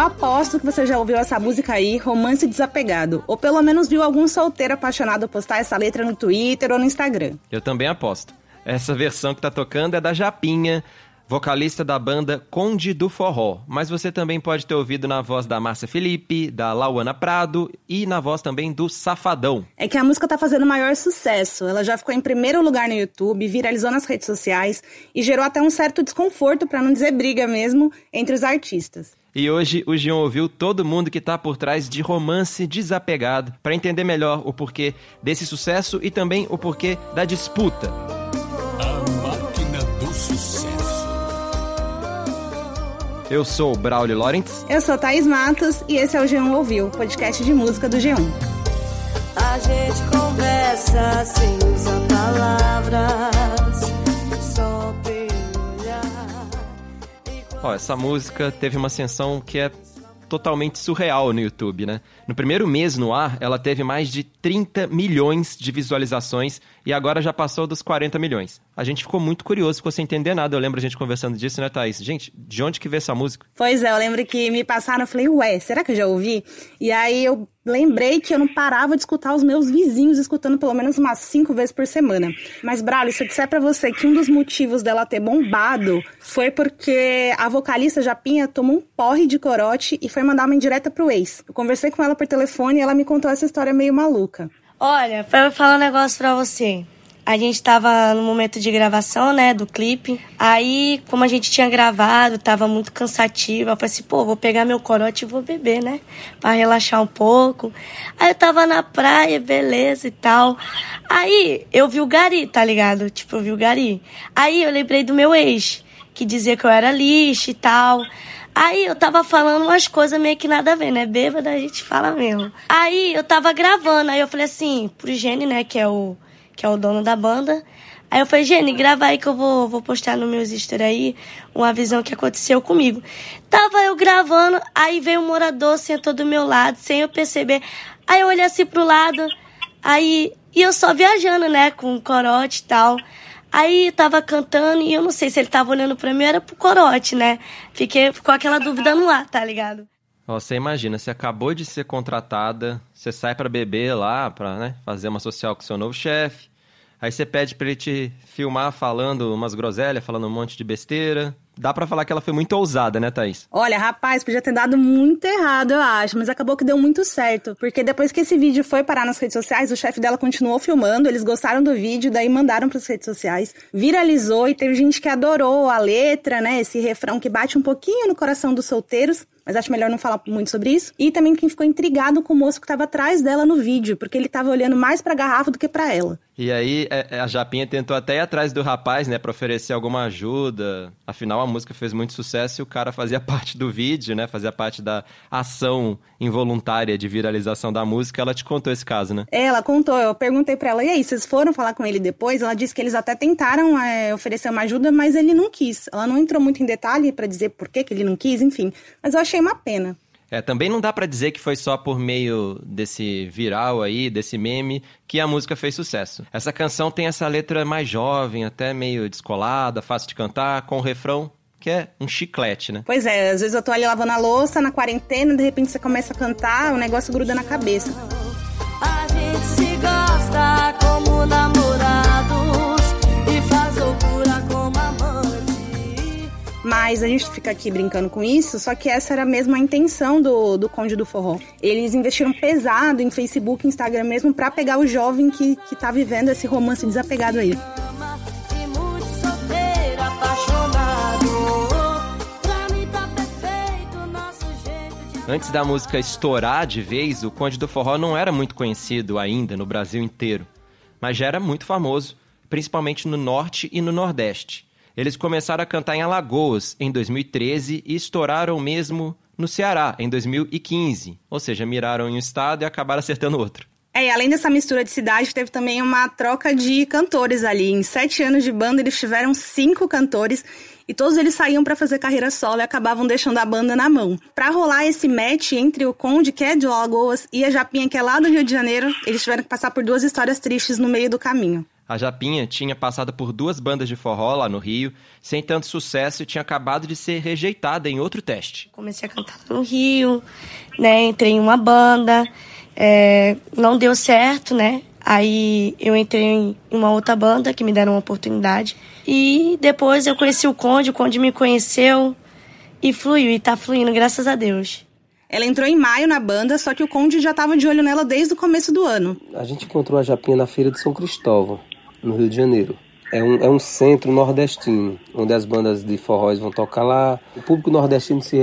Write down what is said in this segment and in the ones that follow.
Eu aposto que você já ouviu essa música aí, Romance Desapegado. Ou pelo menos viu algum solteiro apaixonado postar essa letra no Twitter ou no Instagram. Eu também aposto. Essa versão que tá tocando é da Japinha, vocalista da banda Conde do Forró. Mas você também pode ter ouvido na voz da Márcia Felipe, da Lauana Prado e na voz também do Safadão. É que a música tá fazendo maior sucesso. Ela já ficou em primeiro lugar no YouTube, viralizou nas redes sociais e gerou até um certo desconforto, para não dizer briga mesmo, entre os artistas. E hoje o Gion ouviu todo mundo que está por trás de Romance Desapegado para entender melhor o porquê desse sucesso e também o porquê da disputa. A máquina do sucesso. Eu sou o Braulio Lawrence. Eu sou Thaís Matos e esse é o G1 Ouviu, podcast de música do G1. A gente conversa sem usar palavras, Ó, essa música teve uma ascensão que é totalmente surreal no YouTube, né? No primeiro mês no ar, ela teve mais de 30 milhões de visualizações e agora já passou dos 40 milhões. A gente ficou muito curioso, ficou sem entender nada. Eu lembro a gente conversando disso, né, Thaís? Gente, de onde que veio essa música? Pois é, eu lembro que me passaram, eu falei, ué, será que eu já ouvi? E aí eu lembrei que eu não parava de escutar os meus vizinhos escutando pelo menos umas cinco vezes por semana. Mas, Braulio, se eu disser pra você que um dos motivos dela ter bombado foi porque a vocalista Japinha tomou um porre de corote e foi mandar uma indireta pro ex. Eu conversei com ela por telefone e ela me contou essa história meio maluca. Olha, pra eu falar um negócio pra você. A gente tava no momento de gravação, né, do clipe. Aí, como a gente tinha gravado, tava muito cansativo. Eu falei assim, pô, vou pegar meu corote e vou beber, né? Pra relaxar um pouco. Aí eu tava na praia, beleza e tal. Aí eu vi o Gari, tá ligado? Tipo, eu vi o Gari. Aí eu lembrei do meu ex, que dizia que eu era lixo e tal. Aí eu tava falando umas coisas meio que nada a ver, né? Bêbada a gente fala mesmo. Aí eu tava gravando, aí eu falei assim, pro Gene, né, que é o, que é o dono da banda. Aí eu falei, Gene, grava aí que eu vou, vou postar no meus stories aí uma visão que aconteceu comigo. Tava eu gravando, aí veio um morador, sentou do meu lado, sem eu perceber. Aí eu olhei assim pro lado, aí. E eu só viajando, né, com o corote e tal. Aí tava cantando e eu não sei se ele tava olhando pra mim era pro corote, né? Fiquei, ficou aquela dúvida no ar, tá ligado? Você imagina, você acabou de ser contratada, você sai pra beber lá, pra né, fazer uma social com seu novo chefe. Aí você pede pra ele te filmar falando umas groselhas, falando um monte de besteira. Dá pra falar que ela foi muito ousada, né, Thaís? Olha, rapaz, podia ter dado muito errado, eu acho, mas acabou que deu muito certo. Porque depois que esse vídeo foi parar nas redes sociais, o chefe dela continuou filmando, eles gostaram do vídeo, daí mandaram pras redes sociais, viralizou e teve gente que adorou a letra, né? Esse refrão que bate um pouquinho no coração dos solteiros. Mas acho melhor não falar muito sobre isso. E também quem ficou intrigado com o moço que estava atrás dela no vídeo, porque ele estava olhando mais pra garrafa do que pra ela. E aí é, a Japinha tentou até ir atrás do rapaz, né, pra oferecer alguma ajuda. Afinal, a música fez muito sucesso e o cara fazia parte do vídeo, né, fazia parte da ação involuntária de viralização da música. Ela te contou esse caso, né? É, Ela contou, eu perguntei pra ela, e aí, vocês foram falar com ele depois? Ela disse que eles até tentaram é, oferecer uma ajuda, mas ele não quis. Ela não entrou muito em detalhe pra dizer por que que ele não quis, enfim. Mas eu achei uma pena. É, também não dá pra dizer que foi só por meio desse viral aí, desse meme, que a música fez sucesso. Essa canção tem essa letra mais jovem, até meio descolada, fácil de cantar, com o refrão que é um chiclete, né? Pois é, às vezes eu tô ali lavando a louça, na quarentena, de repente você começa a cantar, o negócio gruda na cabeça. Mas a gente fica aqui brincando com isso, só que essa era mesmo a intenção do, do Conde do Forró. Eles investiram pesado em Facebook, Instagram mesmo, pra pegar o jovem que, que tá vivendo esse romance desapegado aí. Antes da música estourar de vez, o Conde do Forró não era muito conhecido ainda no Brasil inteiro, mas já era muito famoso, principalmente no Norte e no Nordeste. Eles começaram a cantar em Alagoas em 2013 e estouraram mesmo no Ceará em 2015, ou seja, miraram em um estado e acabaram acertando outro. É, e além dessa mistura de cidade, teve também uma troca de cantores ali. Em sete anos de banda, eles tiveram cinco cantores e todos eles saíam pra fazer carreira solo e acabavam deixando a banda na mão. Pra rolar esse match entre o Conde, que é de Alagoas, e a Japinha, que é lá do Rio de Janeiro, eles tiveram que passar por duas histórias tristes no meio do caminho. A Japinha tinha passado por duas bandas de forró lá no Rio, sem tanto sucesso e tinha acabado de ser rejeitada em outro teste. Comecei a cantar no Rio, né? Entrei em uma banda, é, não deu certo, né? Aí eu entrei em uma outra banda que me deram uma oportunidade. E depois eu conheci o Conde, o Conde me conheceu e fluiu, e tá fluindo, graças a Deus. Ela entrou em maio na banda, só que o Conde já estava de olho nela desde o começo do ano. A gente encontrou a Japinha na Feira de São Cristóvão no Rio de Janeiro. É um, é um centro nordestino, onde as bandas de forróis vão tocar lá. O público nordestino se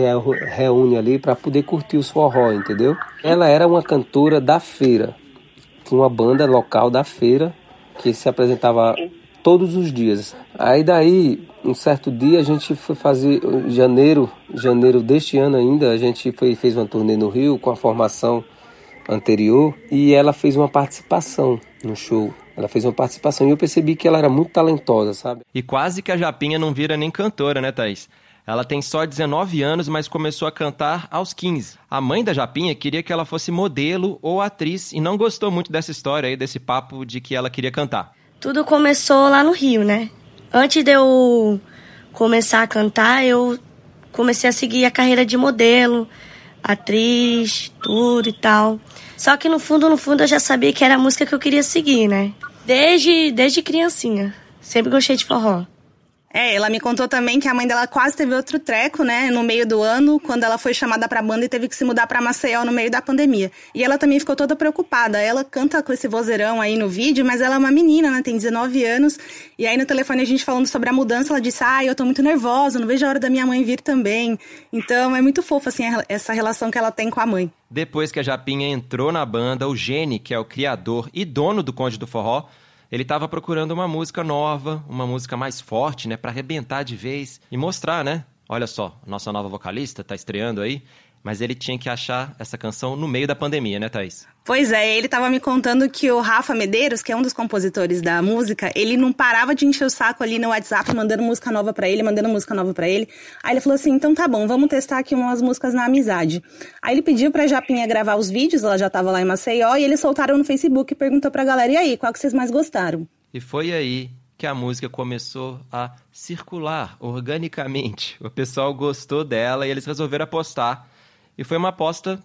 reúne ali para poder curtir os forró, entendeu? Ela era uma cantora da feira. Tinha uma banda local da feira que se apresentava todos os dias. Aí daí, um certo dia a gente foi fazer janeiro, janeiro deste ano ainda, a gente foi, fez uma turnê no Rio com a formação anterior e ela fez uma participação no show. Ela fez uma participação e eu percebi que ela era muito talentosa, sabe? E quase que a Japinha não vira nem cantora, né, Thaís? Ela tem só 19 anos, mas começou a cantar aos 15. A mãe da Japinha queria que ela fosse modelo ou atriz e não gostou muito dessa história aí, desse papo de que ela queria cantar. Tudo começou lá no Rio, né? Antes de eu começar a cantar, eu comecei a seguir a carreira de modelo, atriz, tudo e tal. Só que no fundo, no fundo, eu já sabia que era a música que eu queria seguir, né? Desde, desde criancinha. Sempre gostei de forró. É, ela me contou também que a mãe dela quase teve outro treco, né, no meio do ano, quando ela foi chamada pra banda e teve que se mudar pra Maceió no meio da pandemia. E ela também ficou toda preocupada. Ela canta com esse vozeirão aí no vídeo, mas ela é uma menina, né, tem 19 anos. E aí no telefone a gente falando sobre a mudança, ela disse: "Ah, eu tô muito nervosa, não vejo a hora da minha mãe vir também". Então é muito fofo assim essa relação que ela tem com a mãe. Depois que a Japinha entrou na banda, o Gene, que é o criador e dono do Conde do Forró, ele estava procurando uma música nova, uma música mais forte, né, para arrebentar de vez e mostrar, né? Olha só, nossa nova vocalista está estreando aí, mas ele tinha que achar essa canção no meio da pandemia, né, Thaís? Pois é, ele estava me contando que o Rafa Medeiros, que é um dos compositores da música, ele não parava de encher o saco ali no WhatsApp, mandando música nova para ele, mandando música nova para ele. Aí ele falou assim: então tá bom, vamos testar aqui umas músicas na amizade. Aí ele pediu pra Japinha gravar os vídeos, ela já tava lá em Maceió, e eles soltaram no Facebook e perguntou pra galera: e aí, qual que vocês mais gostaram? E foi aí que a música começou a circular organicamente. O pessoal gostou dela e eles resolveram apostar. E foi uma aposta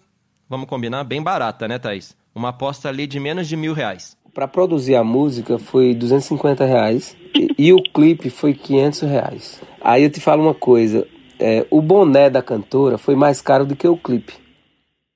vamos combinar, bem barata, né, Thaís? Uma aposta ali de menos de mil reais. Para produzir a música foi 250 reais e, e, o clipe foi 500 reais. Aí eu te falo uma coisa, é, o boné da cantora foi mais caro do que o clipe.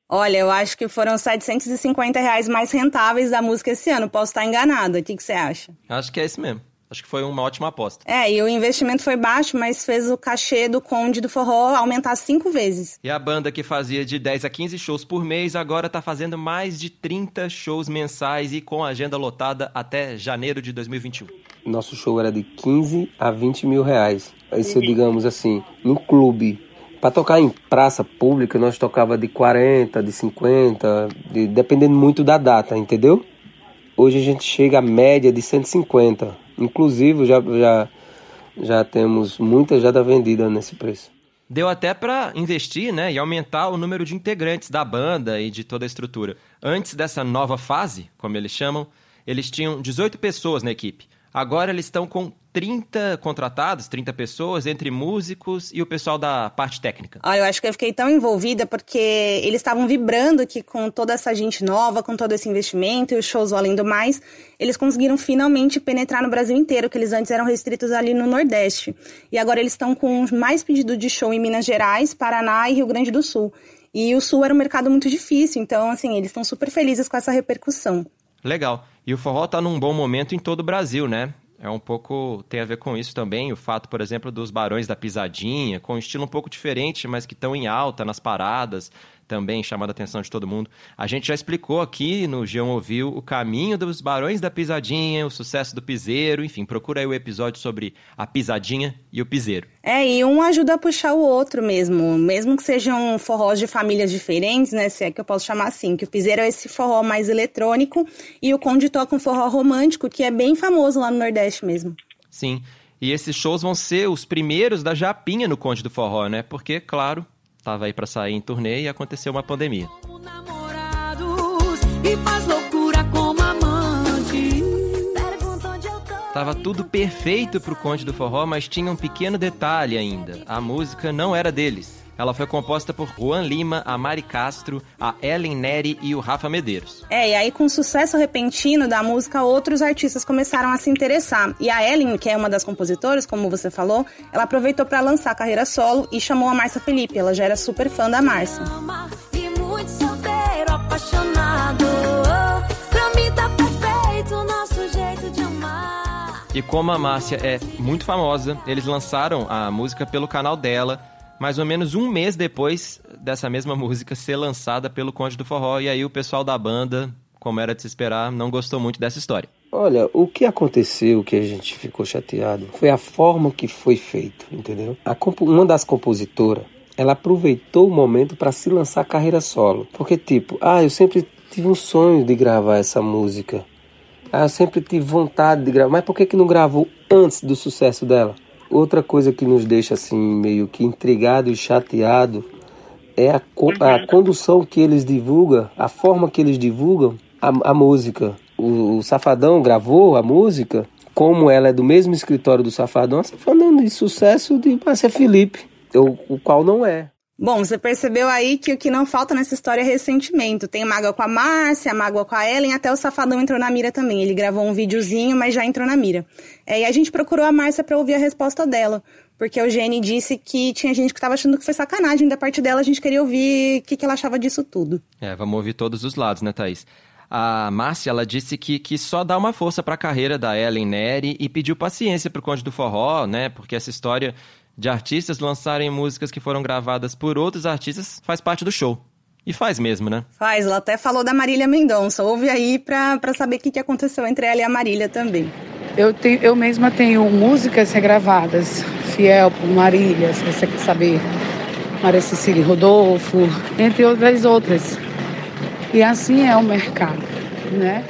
Olha, eu acho que foram 750 reais mais rentáveis da música esse ano. Posso estar enganada. O que, que você acha? Acho que é esse mesmo. Acho que foi uma ótima aposta. É, e o investimento foi baixo, mas fez o cachê do Conde do Forró aumentar cinco vezes. E a banda que fazia de 10 a 15 shows por mês agora está fazendo mais de 30 shows mensais e com agenda lotada até janeiro de 2021. Nosso show era de 15 a 20 mil reais. Isso, digamos assim, no clube. Para tocar em praça pública, nós tocava de 40, de 50, de, dependendo muito da data, entendeu? Hoje a gente chega à média de 150 Inclusive, já, já, já temos muita já da vendida nesse preço. Deu até para investir né, e aumentar o número de integrantes da banda e de toda a estrutura. Antes dessa nova fase, como eles chamam, eles tinham 18 pessoas na equipe. Agora eles estão com 30 contratados, 30 pessoas, entre músicos e o pessoal da parte técnica. Ah, eu acho que eu fiquei tão envolvida porque eles estavam vibrando que com toda essa gente nova, com todo esse investimento e os shows além do mais, eles conseguiram finalmente penetrar no Brasil inteiro, que eles antes eram restritos ali no Nordeste. E agora eles estão com mais pedido de show em Minas Gerais, Paraná e Rio Grande do Sul. E o Sul era um mercado muito difícil, então assim, eles estão super felizes com essa repercussão. Legal. E o forró está num bom momento em todo o Brasil, né? É um pouco. tem a ver com isso também. O fato, por exemplo, dos Barões da Pisadinha, com um estilo um pouco diferente, mas que estão em alta nas paradas também chamando a atenção de todo mundo. A gente já explicou aqui no Geão Ouviu o caminho dos Barões da Pisadinha, o sucesso do piseiro, enfim, procura aí o episódio sobre a pisadinha e o piseiro. É, e um ajuda a puxar o outro mesmo, mesmo que sejam forrós de famílias diferentes, né, se é que eu posso chamar assim, que o piseiro é esse forró mais eletrônico e o conde toca um forró romântico, que é bem famoso lá no Nordeste mesmo. Sim, e esses shows vão ser os primeiros da Japinha no Conde do Forró, né? Porque, claro, estava aí para sair em turnê e aconteceu uma pandemia. Tava tudo perfeito pro Conde do Forró, mas tinha um pequeno detalhe ainda. A música não era deles. Ela foi composta por Juan Lima, a Mari Castro, a Ellen Neri e o Rafa Medeiros. É, e aí com o sucesso repentino da música, outros artistas começaram a se interessar. E a Ellen, que é uma das compositoras, como você falou, ela aproveitou para lançar a carreira solo e chamou a Márcia Felipe. Ela já era super fã da Márcia. E mim tá. E como a Márcia é muito famosa, eles lançaram a música pelo canal dela mais ou menos um mês depois dessa mesma música ser lançada pelo Conde do Forró. E aí o pessoal da banda, como era de se esperar, não gostou muito dessa história. Olha, o que aconteceu que a gente ficou chateado foi a forma que foi feito, entendeu? Uma das compositoras, ela aproveitou o momento para se lançar carreira solo. Porque, tipo, ah, eu sempre tive um sonho de gravar essa música. Ah, eu sempre tive vontade de gravar. Mas por que, que não gravou antes do sucesso dela? Outra coisa que nos deixa assim meio que intrigado e chateado é a, a condução que eles divulgam, a forma que eles divulgam a, a música. O, o, Safadão gravou a música, como ela é do mesmo escritório do Safadão, Safadão de sucesso de Márcia Felipe, o, o qual não é. Bom, você percebeu aí que o que não falta nessa história é ressentimento. Tem mágoa com a Márcia, mágoa com a Ellen, até o Safadão entrou na mira também. Ele gravou um videozinho, mas já entrou na mira. É, e a gente procurou a Márcia para ouvir a resposta dela. Porque o Gene disse que tinha gente que estava achando que foi sacanagem da parte dela, a gente queria ouvir o que, que ela achava disso tudo. É, vamos ouvir todos os lados, né, Thaís? A Márcia, ela disse que, que só dá uma força para a carreira da Ellen Neri e pediu paciência pro Conde do Forró, né? Porque essa história de artistas lançarem músicas que foram gravadas por outros artistas faz parte do show. E faz mesmo, né? Faz, ela até falou da Marília Mendonça. Ouve aí pra, pra saber o que, que aconteceu entre ela e a Marília também. Eu, tenho, eu mesma tenho músicas regravadas, fiel por Marília, se você quer saber. Maria Cecília Rodolfo, entre outras outras. E assim é o mercado, né?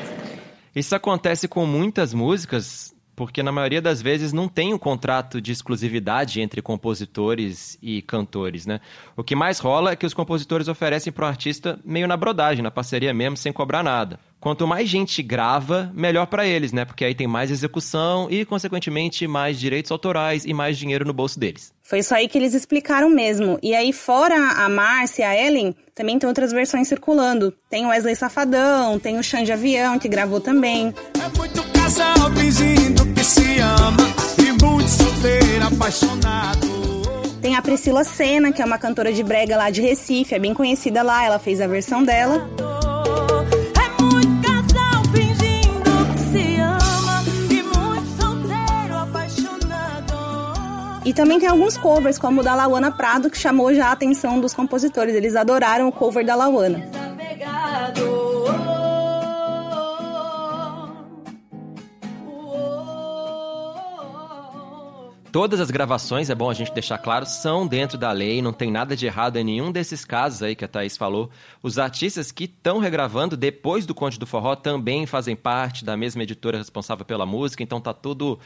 Isso acontece com muitas músicas porque na maioria das vezes não tem um contrato de exclusividade entre compositores e cantores, né? O que mais rola é que os compositores oferecem para o artista meio na brodagem, na parceria mesmo, sem cobrar nada. Quanto mais gente grava, melhor para eles, né? Porque aí tem mais execução e, consequentemente, mais direitos autorais e mais dinheiro no bolso deles. Foi isso aí que eles explicaram mesmo. E aí, fora a Márcia e a Ellen, também tem outras versões circulando. Tem o Wesley Safadão, tem o Xande Avião, que gravou também. É muito que se ama e muito solteiro, apaixonado. Tem a Priscila Senna, que é uma cantora de brega lá de Recife, é bem conhecida lá, ela fez a versão dela. E também tem alguns covers, como o da Lauana Prado, que chamou já a atenção dos compositores. Eles adoraram o cover da Lauana. Todas as gravações, é bom a gente deixar claro, são dentro da lei, não tem nada de errado em nenhum desses casos aí que a Thaís falou. Os artistas que estão regravando depois do Conte do Forró também fazem parte da mesma editora responsável pela música, então tá tudo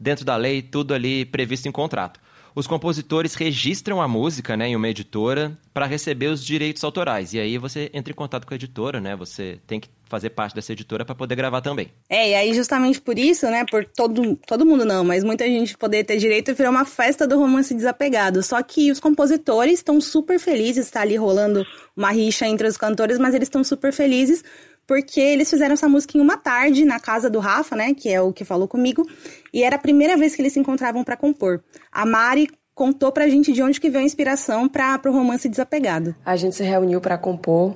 dentro da lei, tudo ali previsto em contrato os compositores registram a música né, em uma editora para receber os direitos autorais. E aí você entra em contato com a editora, né? Você tem que fazer parte dessa editora para poder gravar também. É, e aí justamente por isso, né, por todo, todo mundo não, mas muita gente poder ter direito, virou uma festa do romance desapegado. Só que os compositores estão super felizes, está ali rolando uma rixa entre os cantores, mas eles estão super felizes porque eles fizeram essa música em uma tarde na casa do Rafa, né, que é o que falou comigo, e era a primeira vez que eles se encontravam para compor. A Mari contou pra gente de onde que veio a inspiração para o romance desapegado. A gente se reuniu para compor.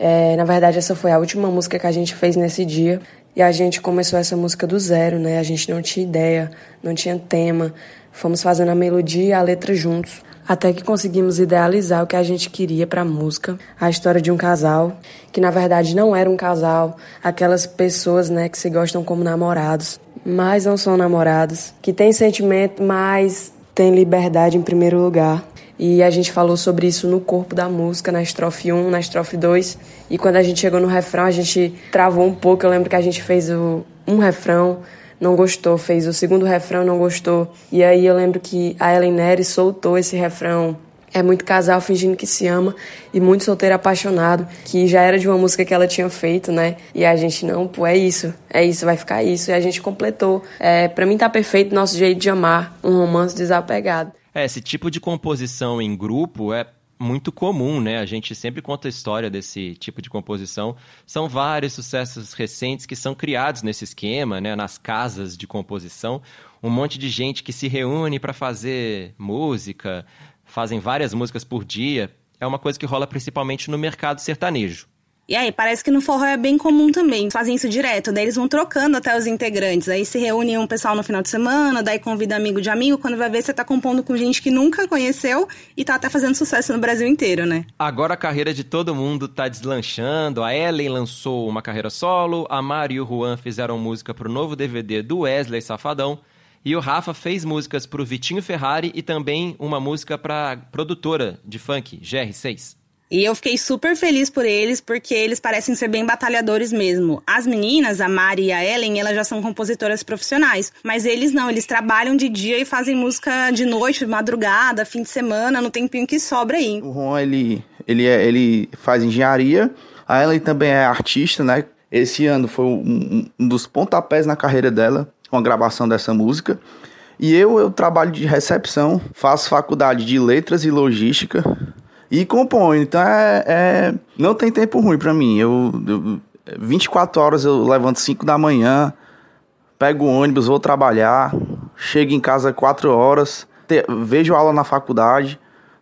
É, na verdade, essa foi a última música que a gente fez nesse dia. E a gente começou essa música do zero, né? A gente não tinha ideia, não tinha tema. Fomos fazendo a melodia e a letra juntos até que conseguimos idealizar o que a gente queria para a música, a história de um casal, que na verdade não era um casal, aquelas pessoas, né, que se gostam como namorados, mas não são namorados, que têm sentimento, mas têm liberdade em primeiro lugar. E a gente falou sobre isso no corpo da música, na estrofe 1, na estrofe 2. E quando a gente chegou no refrão, a gente travou um pouco. Eu lembro que a gente fez o, um refrão, não gostou, fez o segundo refrão, não gostou. E aí eu lembro que a Ellen Nery soltou esse refrão É muito casal fingindo que se ama e muito solteiro apaixonado, que já era de uma música que ela tinha feito, né? E a gente, não, pô, é isso, é isso, vai ficar isso. E a gente completou. É, pra mim tá perfeito nosso jeito de amar, um romance desapegado. É, esse tipo de composição em grupo é muito comum, né? A gente sempre conta a história desse tipo de composição. São vários sucessos recentes que são criados nesse esquema, né? Nas casas de composição. Um monte de gente que se reúne para fazer música, fazem várias músicas por dia. É uma coisa que rola principalmente no mercado sertanejo. E aí, parece que no forró é bem comum também. Fazem isso direto, daí eles vão trocando até os integrantes. Aí se reúne um pessoal no final de semana, daí convida amigo de amigo. Quando vai ver, você tá compondo com gente que nunca conheceu e tá até fazendo sucesso no Brasil inteiro, né? Agora a carreira de todo mundo tá deslanchando. A Ellen lançou uma carreira solo, a Mari e o Juan fizeram música pro novo DVD do Wesley Safadão. E o Rafa fez músicas pro Vitinho Ferrari e também uma música pra produtora de funk, GR6. E eu fiquei super feliz por eles, porque eles parecem ser bem batalhadores mesmo. As meninas, a Mari e a Ellen, elas já são compositoras profissionais. Mas eles não, eles trabalham de dia e fazem música de noite, madrugada, fim de semana, no tempinho que sobra aí. O Juan, ele, ele, é, ele faz engenharia, a Ellen também é artista, né? Esse ano foi um, um dos pontapés na carreira dela, com a gravação dessa música. E eu, eu trabalho de recepção, faço faculdade de letras e logística e componho. Então é, é não tem tempo ruim para mim. Eu, eu 24 horas eu levanto 5 da manhã, pego o ônibus, vou trabalhar, chego em casa 4 horas, te, vejo aula na faculdade.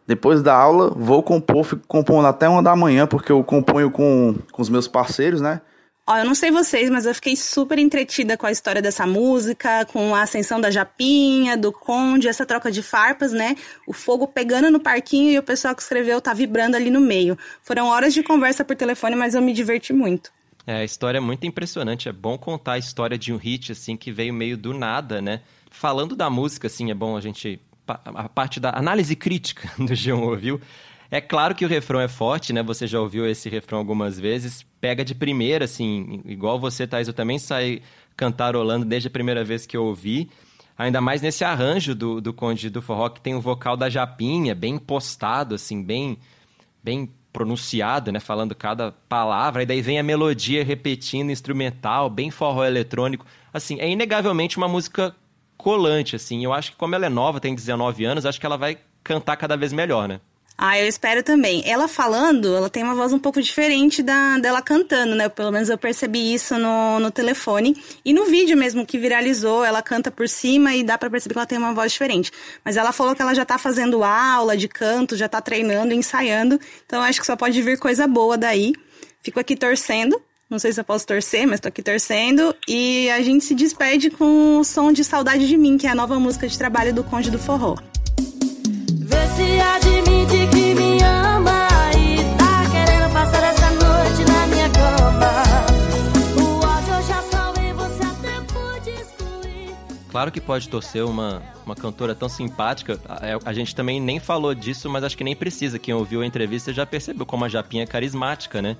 Depois da aula, vou compor, fico compondo até uma da manhã, porque eu componho com, com os meus parceiros, né? Ó, eu não sei vocês, mas eu fiquei super entretida com a história dessa música, com a ascensão da Japinha, do Conde, essa troca de farpas, né? O fogo pegando no parquinho e o pessoal que escreveu tá vibrando ali no meio. Foram horas de conversa por telefone, mas eu me diverti muito. É, a história é muito impressionante. É bom contar a história de um hit, assim, que veio meio do nada, né? Falando da música, assim, é bom a gente... A parte da análise crítica do João ouviu é claro que o refrão é forte, né? Você já ouviu esse refrão algumas vezes. Pega de primeira, assim, igual você, Thais, eu também saí cantarolando desde a primeira vez que eu ouvi. Ainda mais nesse arranjo do, do Conde do Forró, que tem o vocal da Japinha, bem postado, assim, bem, bem pronunciado, né? Falando cada palavra. E daí vem a melodia repetindo, instrumental, bem forró eletrônico. Assim, é inegavelmente uma música colante, assim. Eu acho que como ela é nova, tem 19 anos, acho que ela vai cantar cada vez melhor, né? Ah, eu espero também. Ela falando, ela tem uma voz um pouco diferente da dela cantando, né? Pelo menos eu percebi isso no, no telefone. E no vídeo mesmo que viralizou, ela canta por cima e dá para perceber que ela tem uma voz diferente. Mas ela falou que ela já tá fazendo aula de canto, já tá treinando, ensaiando. Então acho que só pode vir coisa boa daí. Fico aqui torcendo. Não sei se eu posso torcer, mas tô aqui torcendo. E a gente se despede com o som de Saudade de Mim, que é a nova música de trabalho do Conde do Forró. Claro que pode torcer uma, uma cantora tão simpática. A, a gente também nem falou disso, mas acho que nem precisa. Quem ouviu a entrevista já percebeu como a Japinha é carismática, né?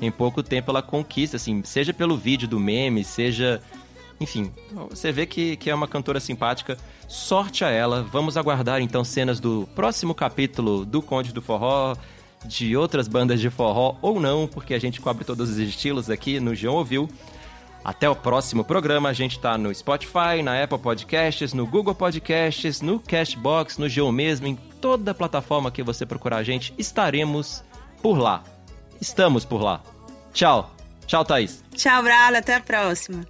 Em pouco tempo ela conquista, assim, seja pelo vídeo do meme, seja enfim, você vê que, que é uma cantora simpática. Sorte a ela. Vamos aguardar então cenas do próximo capítulo do Conde do Forró, de outras bandas de forró ou não, porque a gente cobre todos os estilos aqui no João Ouviu. Até o próximo programa. A gente tá no Spotify, na Apple Podcasts, no Google Podcasts, no Cashbox, no Geo mesmo, em toda plataforma que você procurar a gente, estaremos por lá. Estamos por lá. Tchau. Tchau, Thaís. Tchau, Brada. Até a próxima.